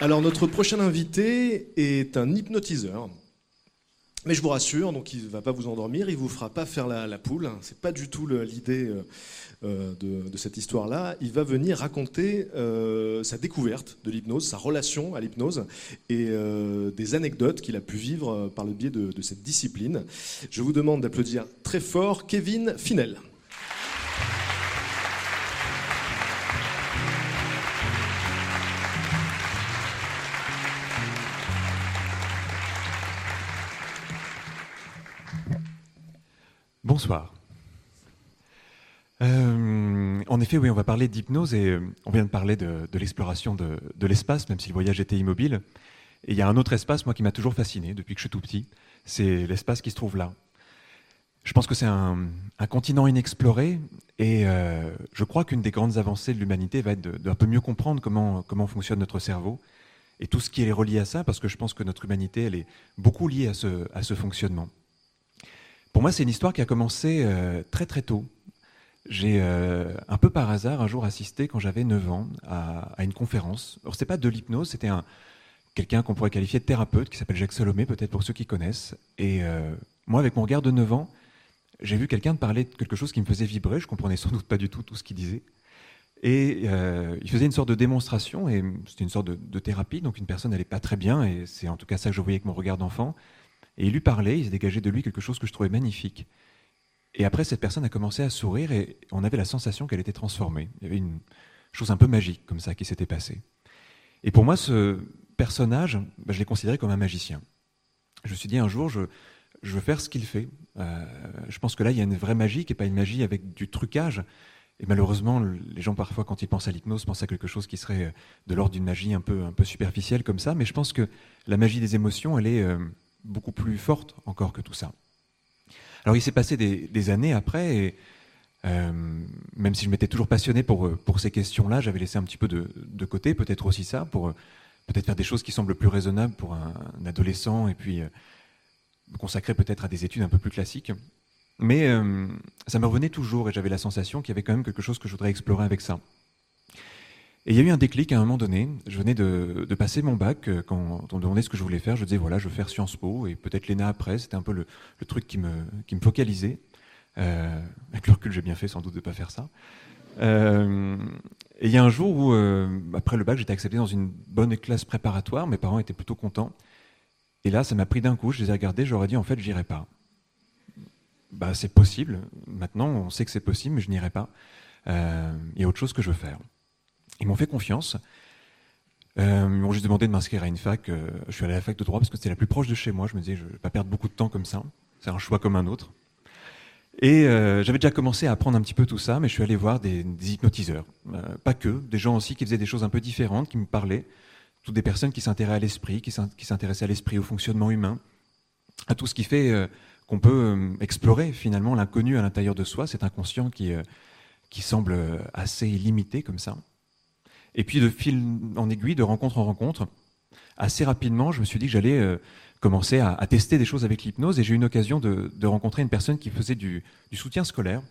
Alors notre prochain invité est un hypnotiseur. Mais je vous rassure, donc il ne va pas vous endormir, il ne vous fera pas faire la, poule. C'est pas du tout l'idée euh, euh, de, cette histoire-là. Il va venir raconter euh, sa découverte de l'hypnose, sa relation à l'hypnose et des anecdotes qu'il a pu vivre par le biais de cette discipline. Je vous demande d'applaudir très fort Kevin Finel. Bonsoir. Euh, en effet, oui, on va parler d'hypnose et euh, on vient de parler de, l'exploration de, l'espace, même si le voyage était immobile. Et il y a un autre espace, moi, qui m'a toujours fasciné depuis que je suis tout petit. C'est l'espace qui se trouve là. Je pense que c'est un, un continent inexploré et euh, je crois qu'une des grandes avancées de l'humanité va être de- d'un peu mieux comprendre comment, fonctionne notre cerveau et tout ce qui est relié à ça, parce que je pense que notre humanité, elle est beaucoup liée à ce fonctionnement. Pour moi, c'est une histoire qui a commencé euh, très très tôt. J'ai euh, un peu par hasard un jour assisté, quand j'avais 9 ans, à, une conférence. Alors, c'était pas de l'hypnose, c'était un, quelqu'un qu'on pourrait qualifier de thérapeute, qui s'appelle Jacques Salomé, peut-être pour ceux qui connaissent. Et euh, moi, avec mon regard de 9 ans, j'ai vu quelqu'un parler de quelque chose qui me faisait vibrer. Je comprenais sans doute pas du tout tout ce qu'il disait. Et il faisait une sorte de démonstration, et c'était une sorte de thérapie. Donc une personne n'allait pas très bien, et c'est en tout cas ça que je voyais avec mon regard d'enfant. Et il lui parlait, il s'est dégagé de lui quelque chose que je trouvais magnifique. Et après, cette personne a commencé à sourire, et on avait la sensation qu'elle était transformée. Il y avait une chose un peu magique comme ça qui s'était passée. Et pour moi, ce personnage, ben, je l'ai considéré comme un magicien. Je me suis dit un jour, je, je veux faire ce qu'il fait. Euh, je pense que là, il y a une vraie magie qui n'est pas une magie avec du trucage. Et malheureusement, le- les gens, parfois, quand ils pensent à l'hypnose, pensent à quelque chose qui serait de l'ordre d'une magie un peu, un peu superficielle comme ça. Mais je pense que la magie des émotions, elle est euh, beaucoup plus forte encore que tout ça. Alors, il s'est passé des, années après, et euh, même si je m'étais toujours passionné pour, euh, pour ces questions-là, j'avais laissé un petit peu de, côté, peut-être aussi ça, pour euh, peut-être faire des choses qui semblent plus raisonnables pour un, adolescent, et puis me consacrer peut-être à des études un peu plus classiques. Mais ça me revenait toujours et j'avais la sensation qu'il y avait quand même quelque chose que je voudrais explorer avec ça. Et il y a eu un déclic à un moment donné. Je venais de, passer mon bac. euh, Quand on me demandait ce que je voulais faire, je disais voilà, je veux faire Sciences Po et peut-être l'ENA après. C'était un peu le, truc qui me, focalisait. Euh, avec le recul, j'ai bien fait sans doute de ne pas faire ça. Euh, et il y a un jour où, après le bac, j'étais accepté dans une bonne classe préparatoire. Mes parents étaient plutôt contents. Et là, ça m'a pris d'un coup. Je les ai regardés. J'aurais dit en fait, j'irai pas. Bah, c'est possible. Maintenant, on sait que c'est possible, mais je n'irai pas. Il y a autre chose que je veux faire. Ils m'ont fait confiance. Euh, ils m'ont juste demandé de m'inscrire à une fac. Euh, je suis allé à la fac de droit parce que c'était la plus proche de chez moi. Je me disais, je ne vais pas perdre beaucoup de temps comme ça. C'est un choix comme un autre. Et euh, j'avais déjà commencé à apprendre un petit peu tout ça, mais je suis allé voir des, hypnotiseurs. Euh, pas que, des gens aussi qui faisaient des choses un peu différentes, qui me parlaient. Toutes des personnes qui s'intéressaient à l'esprit, qui s'in- qui s'intéressaient à l'esprit, au fonctionnement humain, à tout ce qui fait euh, qu'on peut euh, explorer finalement l'inconnu à l'intérieur de soi, cet inconscient qui, qui semble assez limité comme ça. Et puis de fil en aiguille, de rencontre en rencontre, assez rapidement, je me suis dit que j'allais euh, commencer à, tester des choses avec l'hypnose et j'ai eu une occasion de, rencontrer une personne qui faisait du, soutien scolaire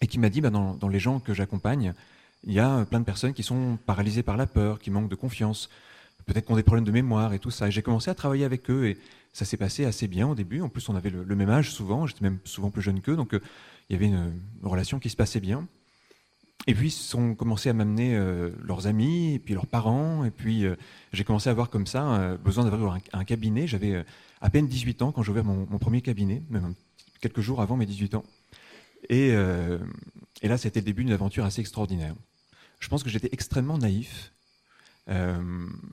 et qui m'a dit, bah, dans, les gens que j'accompagne, il y a plein de personnes qui sont paralysées par la peur, qui manquent de confiance, peut-être qui ont des problèmes de mémoire et tout ça. Et j'ai commencé à travailler avec eux et ça s'est passé assez bien au début. En plus, on avait le, même âge souvent, j'étais même souvent plus jeune qu'eux, donc euh, il y avait une relation qui se passait bien. Et puis, ils ont commencé à m'amener euh, leurs amis, puis leurs parents, et puis euh, j'ai commencé à avoir comme ça euh, besoin d'avoir un, cabinet. J'avais à peine 18 ans quand j'ai ouvert mon, premier cabinet, même quelques jours avant mes 18 ans. Et, là, c'était le début d'une aventure assez extraordinaire. Je pense que j'étais extrêmement naïf.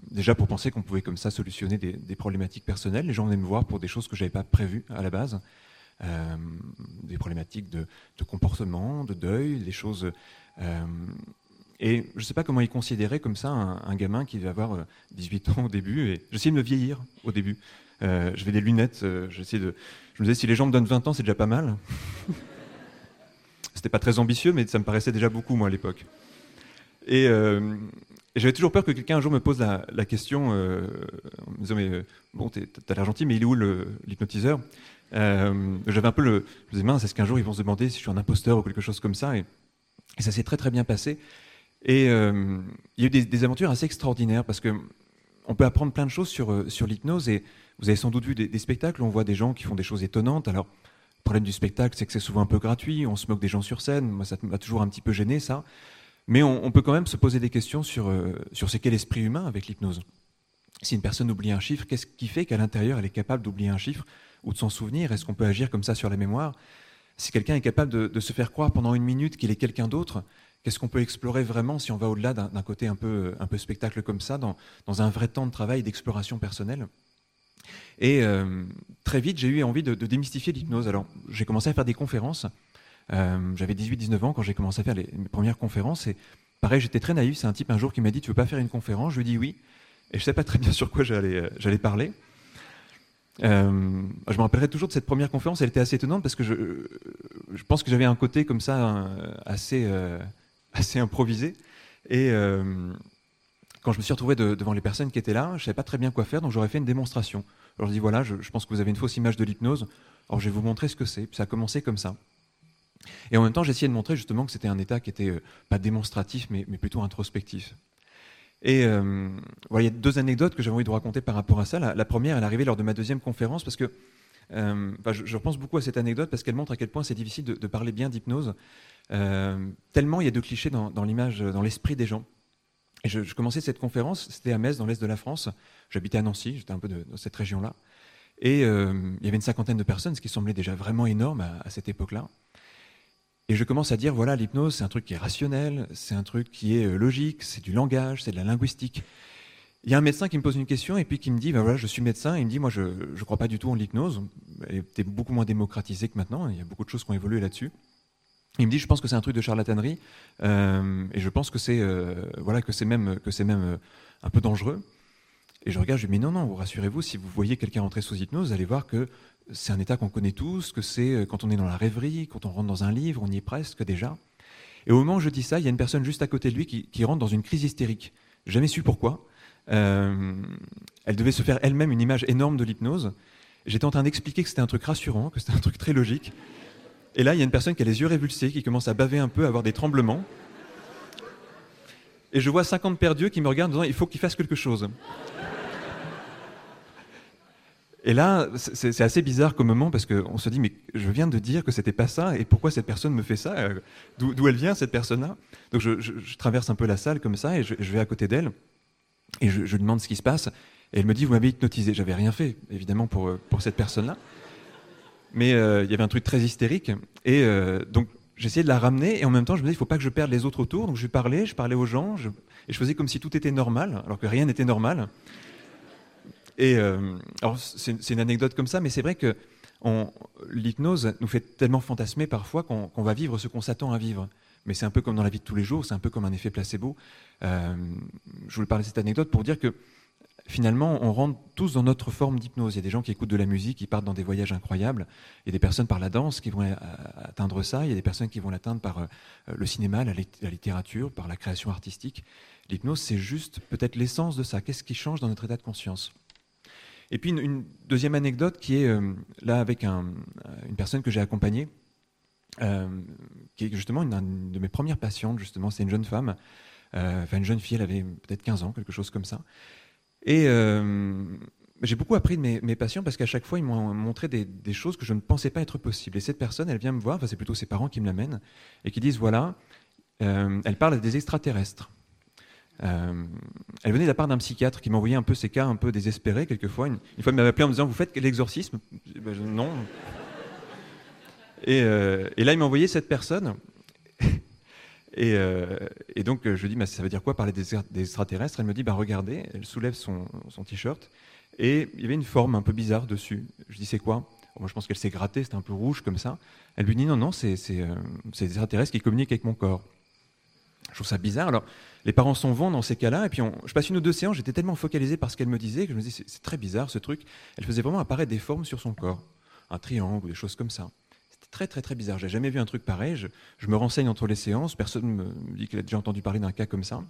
Déjà pour penser qu'on pouvait comme ça solutionner des, des problématiques personnelles. Les gens venaient me voir pour des choses que je n'avais pas prévues à la base. Euh, des problématiques de, comportement, de deuil, des choses. et je ne sais pas comment il considérait comme ça un, gamin qui va avoir 18 ans au début. Et j'essayais de me vieillir au début. je vais des lunettes. de, je me disais si les gens me donnent 20 ans, c'est déjà pas mal. C'était pas très ambitieux, mais ça me paraissait déjà beaucoup moi à l'époque. Et, j'avais toujours peur que quelqu'un un jour me pose la, question euh, en me disant mais euh, bon t'as l'air gentil mais il est où l'hypnotiseur? Euh, J'avais un peu le je me disais mince est-ce qu'un jour ils vont se demander si je suis un imposteur ou quelque chose comme ça et, ça s'est très très bien passé. Et il y a eu des, aventures assez extraordinaires parce que on peut apprendre plein de choses sur sur l'hypnose et vous avez sans doute vu des, spectacles où on voit des gens qui font des choses étonnantes. Alors le problème du spectacle c'est que c'est souvent un peu gratuit on se moque des gens sur scène moi ça m'a toujours un petit peu gêné ça. Mais on, peut quand même se poser des questions sur, euh, sur ce qu'est l'esprit humain avec l'hypnose. Si une personne oublie un chiffre, qu'est-ce qui fait qu'à l'intérieur, elle est capable d'oublier un chiffre ou de s'en souvenir? Est-ce qu'on peut agir comme ça sur la mémoire? Si quelqu'un est capable de, se faire croire pendant une minute qu'il est quelqu'un d'autre, qu'est-ce qu'on peut explorer vraiment si on va au-delà d'un côté un peu, un peu spectacle comme ça, dans, un vrai temps de travail, d'exploration personnelle? Et euh, très vite, j'ai eu envie de, de démystifier l'hypnose. Alors, j'ai commencé à faire des conférences euh, j'avais 18-19 ans quand j'ai commencé à faire les, mes premières conférences. Et pareil, j'étais très naïf. C'est un type un jour qui m'a dit Tu veux pas faire une conférence Je lui ai dit oui. Et je ne sais pas très bien sur quoi j'allais, euh, parler. Euh, je me rappellerai toujours de cette première conférence. Elle était assez étonnante parce que je, je pense que j'avais un côté comme ça assez, assez improvisé. Et quand je me suis retrouvé devant les personnes qui étaient là, je ne savais pas très bien quoi faire, donc j'aurais fait une démonstration. Alors je dis voilà, je, pense que vous avez une fausse image de l'hypnose. Alors je vais vous montrer ce que c'est. Puis ça a commencé comme ça. Et en même temps, j'essayais de montrer justement que c'était un état qui était euh, pas démonstratif, mais, plutôt introspectif. Et euh, voilà, il y a deux anecdotes que j'avais envie de raconter par rapport à ça. La, première, elle est arrivée lors de ma deuxième conférence parce que euh, je, repense beaucoup à cette anecdote parce qu'elle montre à quel point c'est difficile de, parler bien d'hypnose. tellement il y a de clichés dans, l'image, dans l'esprit des gens. Je, commençais cette conférence, c'était à Metz, dans l'est de la France. J'habitais à Nancy, j'étais un peu dans cette région-là. Et il y avait une cinquantaine de personnes, ce qui semblait déjà vraiment énorme à cette époque-là. Et je commence à dire, voilà, l'hypnose, c'est un truc qui est rationnel, c'est un truc qui est euh, logique, c'est du langage, c'est de la linguistique. Il y a un médecin qui me pose une question et puis qui me dit, ben voilà, je suis médecin, il me dit, moi, je ne crois pas du tout en l'hypnose. Elle était beaucoup moins démocratisée que maintenant, il y a beaucoup de choses qui ont évolué là-dessus. Il me dit, je pense que c'est un truc de charlatanerie, euh, et je pense que c'est euh, voilà, que c'est même, que même un peu dangereux. Et je regarde, je lui dis, mais non, non, vous rassurez-vous, si vous voyez quelqu'un rentrer sous hypnose, vous allez voir que c'est un état qu'on connaît tous, que c'est euh, quand on est dans la rêverie, quand on rentre dans un livre, on y est presque déjà. Et au moment où je dis ça, il y a une personne juste à côté de lui qui, rentre dans une crise hystérique. Jamais su pourquoi. Euh, elle devait se faire elle-même une image énorme de l'hypnose. J'étais en train d'expliquer que c'était un truc rassurant, que c'était un truc très logique. Et là, il y a une personne qui a les yeux révulsés, qui commence à baver un peu, à avoir des tremblements. Et je vois 50 pères Dieu qui me regardent en disant il faut qu'il fasse quelque chose. Et là, c'est assez bizarre comme moment parce qu'on se dit, mais je viens de dire que c'était pas ça, et pourquoi cette personne me fait ça? Euh, D'où elle vient, cette personne-là? Donc je, traverse un peu la salle comme ça, et je, vais à côté d'elle, et je, lui demande ce qui se passe, et elle me dit, vous m'avez hypnotisé. J'avais rien fait, évidemment, pour, euh, pour cette personne-là. Mais euh, il y avait un truc très hystérique, et donc j'essayais de la ramener, et en même temps, je me disais, il faut pas que je perde les autres autour, donc je parlais, je parlais aux gens, et je faisais comme si tout était normal, alors que rien n'était normal. Euh, alors c'est une anecdote comme ça, mais c'est vrai que l'hypnose nous fait tellement fantasmer parfois qu'on va vivre ce qu'on s'attend à vivre. Mais c'est un peu comme dans la vie de tous les jours, c'est un peu comme un effet placebo. Euh, je voulais parler de cette anecdote pour dire que finalement, on rentre tous dans notre forme d'hypnose. Il y a des gens qui écoutent de la musique, qui partent dans des voyages incroyables. Il y a des personnes par la danse qui vont atteindre ça. Il y a des personnes qui vont l'atteindre par euh, le cinéma, la, littérature, par la création artistique. L'hypnose, c'est juste peut-être l'essence de ça. Qu'est-ce qui change dans notre état de conscience? Et puis une, deuxième anecdote qui est euh, là avec un, une personne que j'ai accompagnée, euh, qui est justement une, de mes premières patientes, justement, c'est une jeune femme, euh, enfin une jeune fille, elle avait peut-être 15 ans, quelque chose comme ça. Et j'ai beaucoup appris de mes, patients parce qu'à chaque fois, ils m'ont montré des, choses que je ne pensais pas être possibles. Et cette personne, elle vient me voir, enfin c'est plutôt ses parents qui me l'amènent, et qui disent, voilà, elle parle des extraterrestres. Euh, elle venait de la part d'un psychiatre qui m'envoyait un peu ces cas un peu désespérés quelquefois. Une, fois, il m'avait appelé en me disant Vous faites l'exorcisme ben, Non. Euh, et, là, il m'a envoyé cette personne. Euh, et, donc, je lui dis Ça veut dire quoi parler des, extraterrestres? Elle me dit bah, Regardez, elle soulève son, t-shirt et il y avait une forme un peu bizarre dessus. Je dis C'est quoi? Moi, je pense qu'elle s'est grattée, c'était un peu rouge comme ça. Elle lui dit non, non, c'est euh, des extraterrestres qui communiquent avec mon corps. Je trouve ça bizarre. Alors, les parents s'en vont dans ces cas-là, et puis je passe une ou deux séances, j'étais tellement focalisé par ce qu'elle me disait que je me disais, c'est très bizarre ce truc. Elle faisait vraiment apparaître des formes sur son corps, un triangle des choses comme ça. C'était très, très, très bizarre. J'ai jamais vu un truc pareil. Je, je, me renseigne entre les séances, personne me dit qu'elle a déjà entendu parler d'un cas comme ça.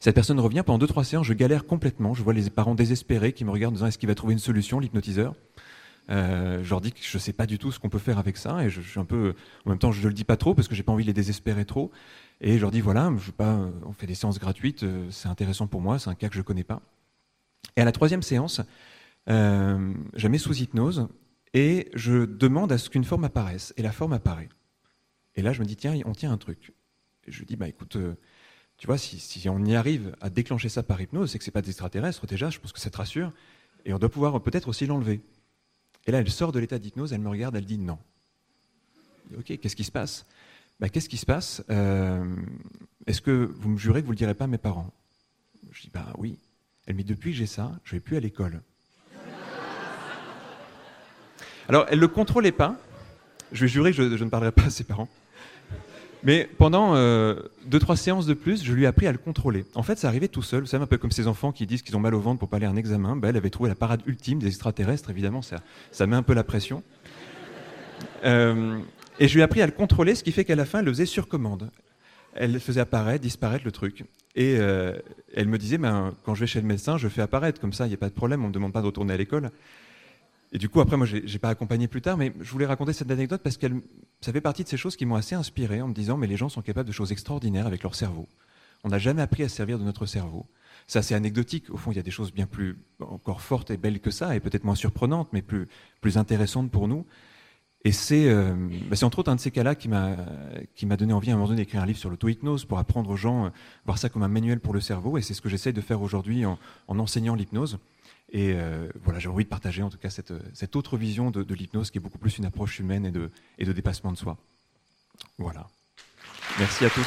Cette personne revient pendant deux, trois séances, je galère complètement. Je vois les parents désespérés qui me regardent en disant est-ce qu'il va trouver une solution, l'hypnotiseur? Euh, je leur dis que je ne sais pas du tout ce qu'on peut faire avec ça et je, suis un peu en même temps je ne le dis pas trop parce que j'ai pas envie de les désespérer trop. Et je leur dis voilà pas, on fait des séances gratuites euh, c'est intéressant pour moi c'est un cas que je connais pas. Et à la troisième séance euh, je mets sous hypnose et je demande à ce qu'une forme apparaisse. Et la forme apparaît. Et là je me dis tiens on tient un truc. Et je dis bah écoute euh, tu vois, si, on y arrive à déclencher ça par hypnose, c'est que c'est pas d'extraterrestre déjà, je pense que ça te rassure, et on doit pouvoir peut-être aussi l'enlever. Et là, elle sort de l'état d'hypnose, elle me regarde, elle dit non. Ok, qu'est-ce qui se passe? Bah, Qu'est-ce qui se passe? Euh, Est-ce que vous me jurez que vous ne le direz pas à mes parents? Je dis bah oui. Elle me dit depuis que j'ai ça, je ne vais plus à l'école. Alors, elle ne le contrôlait pas. Je vais jurer que je, je ne parlerai pas à ses parents. Mais pendant euh, deux, trois séances de plus, je lui ai appris à le contrôler. En fait, ça arrivait tout seul. Vous savez, un peu comme ces enfants qui disent qu'ils ont mal au ventre pour pas aller à un examen. Ben, elle avait trouvé la parade ultime des extraterrestres. Évidemment, ça, ça met un peu la pression. Euh, et je lui ai appris à le contrôler, ce qui fait qu'à la fin, elle le faisait sur commande. Elle faisait apparaître, disparaître le truc. Et euh, elle me disait, ben, quand je vais chez le médecin, je fais apparaître. Comme ça, il n'y a pas de problème, on ne me demande pas de retourner à l'école. Et du coup, après, moi, j'ai pas accompagné plus tard, mais je voulais raconter cette anecdote parce qu'elle, ça fait partie de ces choses qui m'ont assez inspiré en me disant, mais les gens sont capables de choses extraordinaires avec leur cerveau. On n'a jamais appris à se servir de notre cerveau. Ça, c'est anecdotique. Au fond, il y a des choses bien plus, encore fortes et belles que ça, et peut-être moins surprenantes, mais plus, plus intéressantes pour nous. Et c'est, euh, bah, entre autres un de ces cas-là qui m'a, donné envie à un moment donné d'écrire un livre sur l'auto-hypnose pour apprendre aux gens, euh, voir ça comme un manuel pour le cerveau. Et c'est ce que j'essaye de faire aujourd'hui en enseignant l'hypnose. Et euh, voilà, j'ai envie de partager en tout cas cette, cette autre vision de, de l'hypnose qui est beaucoup plus une approche humaine et de, et de dépassement de soi. Voilà. Merci à tous.